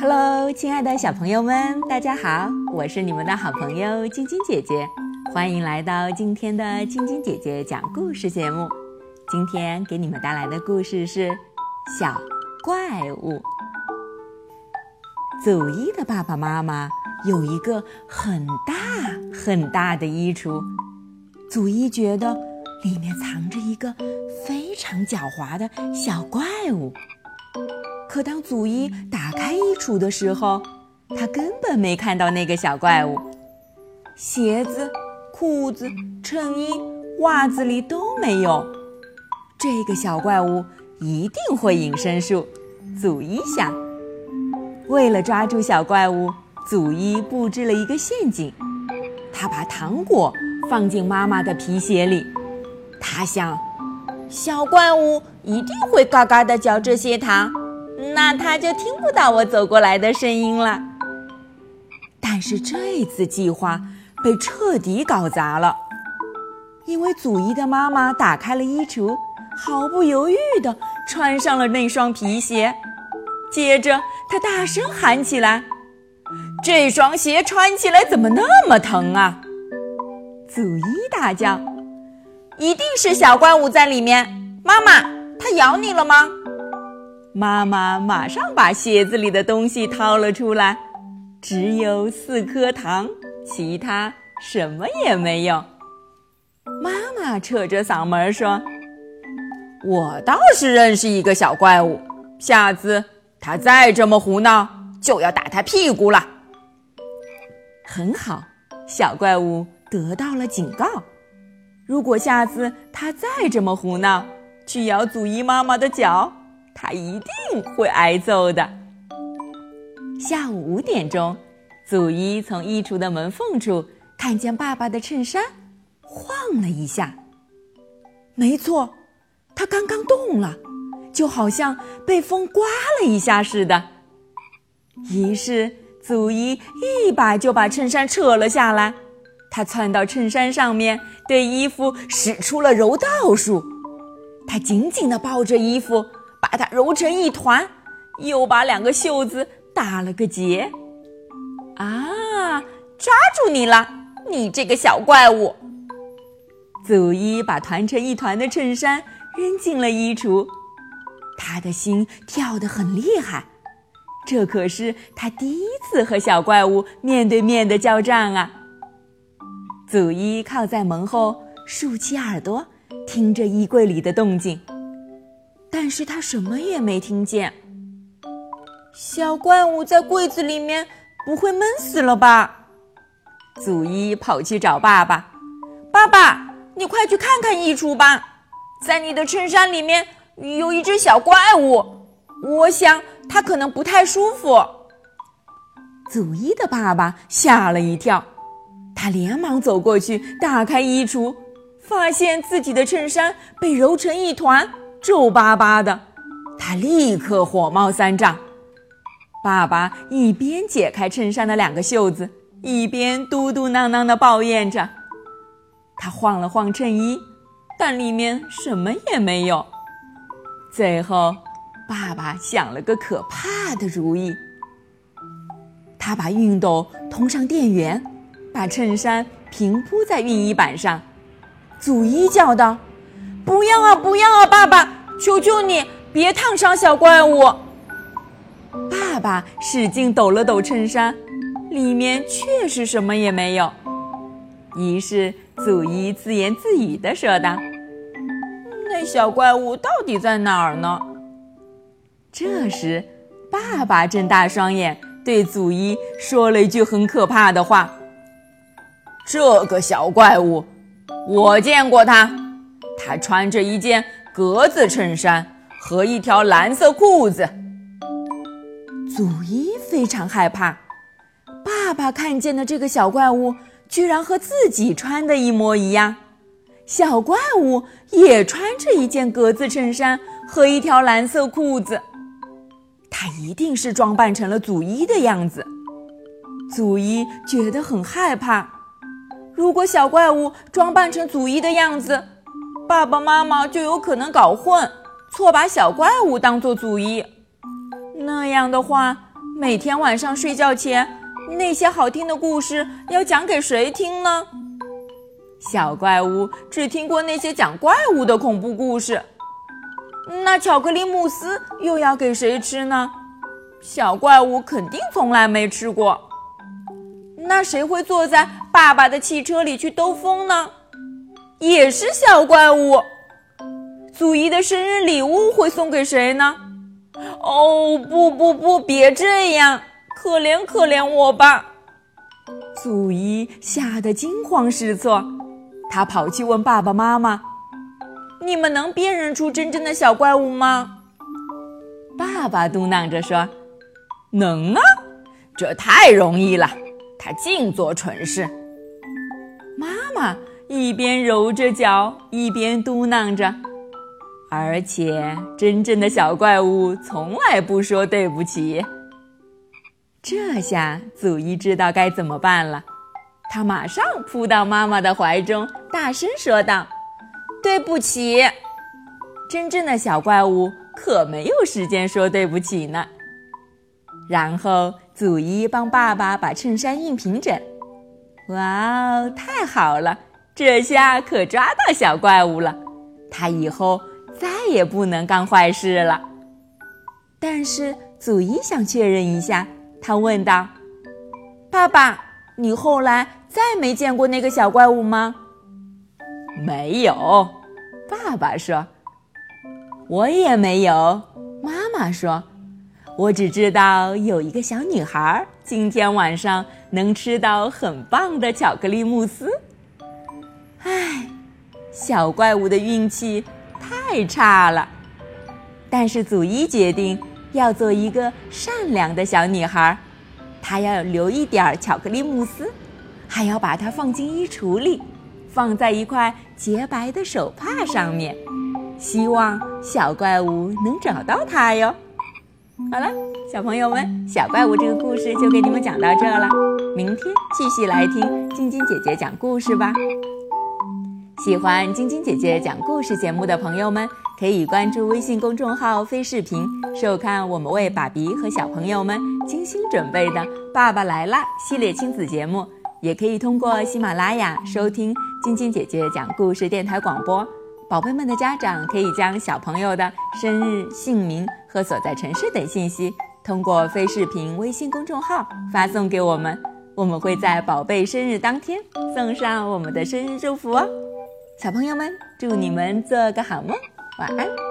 Hello，亲爱的小朋友们，大家好！我是你们的好朋友晶晶姐姐，欢迎来到今天的晶晶姐姐讲故事节目。今天给你们带来的故事是《小怪物》。祖一的爸爸妈妈有一个很大很大的衣橱，祖一觉得里面藏着一个非常狡猾的小怪物。可当祖一打打开衣橱的时候，他根本没看到那个小怪物，鞋子、裤子、衬衣、袜子里都没有。这个小怪物一定会隐身术，祖一想。为了抓住小怪物，祖一布置了一个陷阱。他把糖果放进妈妈的皮鞋里，他想，小怪物一定会嘎嘎地嚼这些糖。那他就听不到我走过来的声音了。但是这次计划被彻底搞砸了，因为祖一的妈妈打开了衣橱，毫不犹豫地穿上了那双皮鞋，接着她大声喊起来：“这双鞋穿起来怎么那么疼啊！”祖一大叫：“一定是小怪物在里面！妈妈，它咬你了吗？”妈妈马上把鞋子里的东西掏了出来，只有四颗糖，其他什么也没有。妈妈扯着嗓门说：“我倒是认识一个小怪物，下次他再这么胡闹，就要打他屁股了。”很好，小怪物得到了警告。如果下次他再这么胡闹，去咬祖一妈妈的脚。他一定会挨揍的。下午五点钟，祖伊从衣橱的门缝处看见爸爸的衬衫晃了一下。没错，他刚刚动了，就好像被风刮了一下似的。于是，祖伊一把就把衬衫扯了下来。他窜到衬衫上面，对衣服使出了柔道术。他紧紧地抱着衣服。把它揉成一团，又把两个袖子打了个结。啊，抓住你了，你这个小怪物！祖一把团成一团的衬衫扔进了衣橱，他的心跳得很厉害，这可是他第一次和小怪物面对面的交战啊！祖伊靠在门后，竖起耳朵，听着衣柜里的动静。但是他什么也没听见。小怪物在柜子里面，不会闷死了吧？祖一跑去找爸爸：“爸爸，你快去看看衣橱吧，在你的衬衫里面有一只小怪物，我想它可能不太舒服。”祖一的爸爸吓了一跳，他连忙走过去打开衣橱，发现自己的衬衫被揉成一团。皱巴巴的，他立刻火冒三丈。爸爸一边解开衬衫的两个袖子，一边嘟嘟囔囔地抱怨着。他晃了晃衬衣，但里面什么也没有。最后，爸爸想了个可怕的主意。他把熨斗通上电源，把衬衫平铺在熨衣板上。祖一叫道。不要啊！不要啊！爸爸，求求你别烫伤小怪物。爸爸使劲抖了抖衬衫，里面确实什么也没有。于是祖伊自言自语地说道：“那小怪物到底在哪儿呢？”这时，爸爸睁大双眼对祖伊说了一句很可怕的话：“这个小怪物，我见过他。”他穿着一件格子衬衫和一条蓝色裤子。祖伊非常害怕，爸爸看见的这个小怪物居然和自己穿的一模一样。小怪物也穿着一件格子衬衫和一条蓝色裤子，他一定是装扮成了祖伊的样子。祖伊觉得很害怕，如果小怪物装扮成祖伊的样子。爸爸妈妈就有可能搞混，错把小怪物当做祖一，那样的话，每天晚上睡觉前，那些好听的故事要讲给谁听呢？小怪物只听过那些讲怪物的恐怖故事。那巧克力慕斯又要给谁吃呢？小怪物肯定从来没吃过。那谁会坐在爸爸的汽车里去兜风呢？也是小怪物。祖姨的生日礼物会送给谁呢？哦，不不不，别这样，可怜可怜我吧！祖姨吓得惊慌失措，她跑去问爸爸妈妈：“你们能辨认出真正的小怪物吗？”爸爸嘟囔着说：“能啊，这太容易了。他净做蠢事。”妈妈一边揉着脚，一边嘟囔着。而且，真正的小怪物从来不说对不起。这下祖伊知道该怎么办了，他马上扑到妈妈的怀中，大声说道：“对不起！”真正的小怪物可没有时间说对不起呢。然后，祖伊帮爸爸把衬衫熨平整。哇哦，太好了！这下可抓到小怪物了。他以后。再也不能干坏事了。但是祖伊想确认一下，他问道：“爸爸，你后来再没见过那个小怪物吗？”“没有。”爸爸说。“我也没有。”妈妈说。“我只知道有一个小女孩今天晚上能吃到很棒的巧克力慕斯。”唉，小怪物的运气。太差了，但是祖伊决定要做一个善良的小女孩，她要留一点巧克力慕斯，还要把它放进衣橱里，放在一块洁白的手帕上面，希望小怪物能找到它哟。好了，小朋友们，小怪物这个故事就给你们讲到这了，明天继续来听晶晶姐姐讲故事吧。喜欢晶晶姐姐讲故事节目的朋友们，可以关注微信公众号“飞视频”，收看我们为爸比和小朋友们精心准备的《爸爸来啦》系列亲子节目。也可以通过喜马拉雅收听晶晶姐姐讲故事电台广播。宝贝们的家长可以将小朋友的生日、姓名和所在城市等信息，通过飞视频微信公众号发送给我们，我们会在宝贝生日当天送上我们的生日祝福哦。小朋友们，祝你们做个好梦，晚安。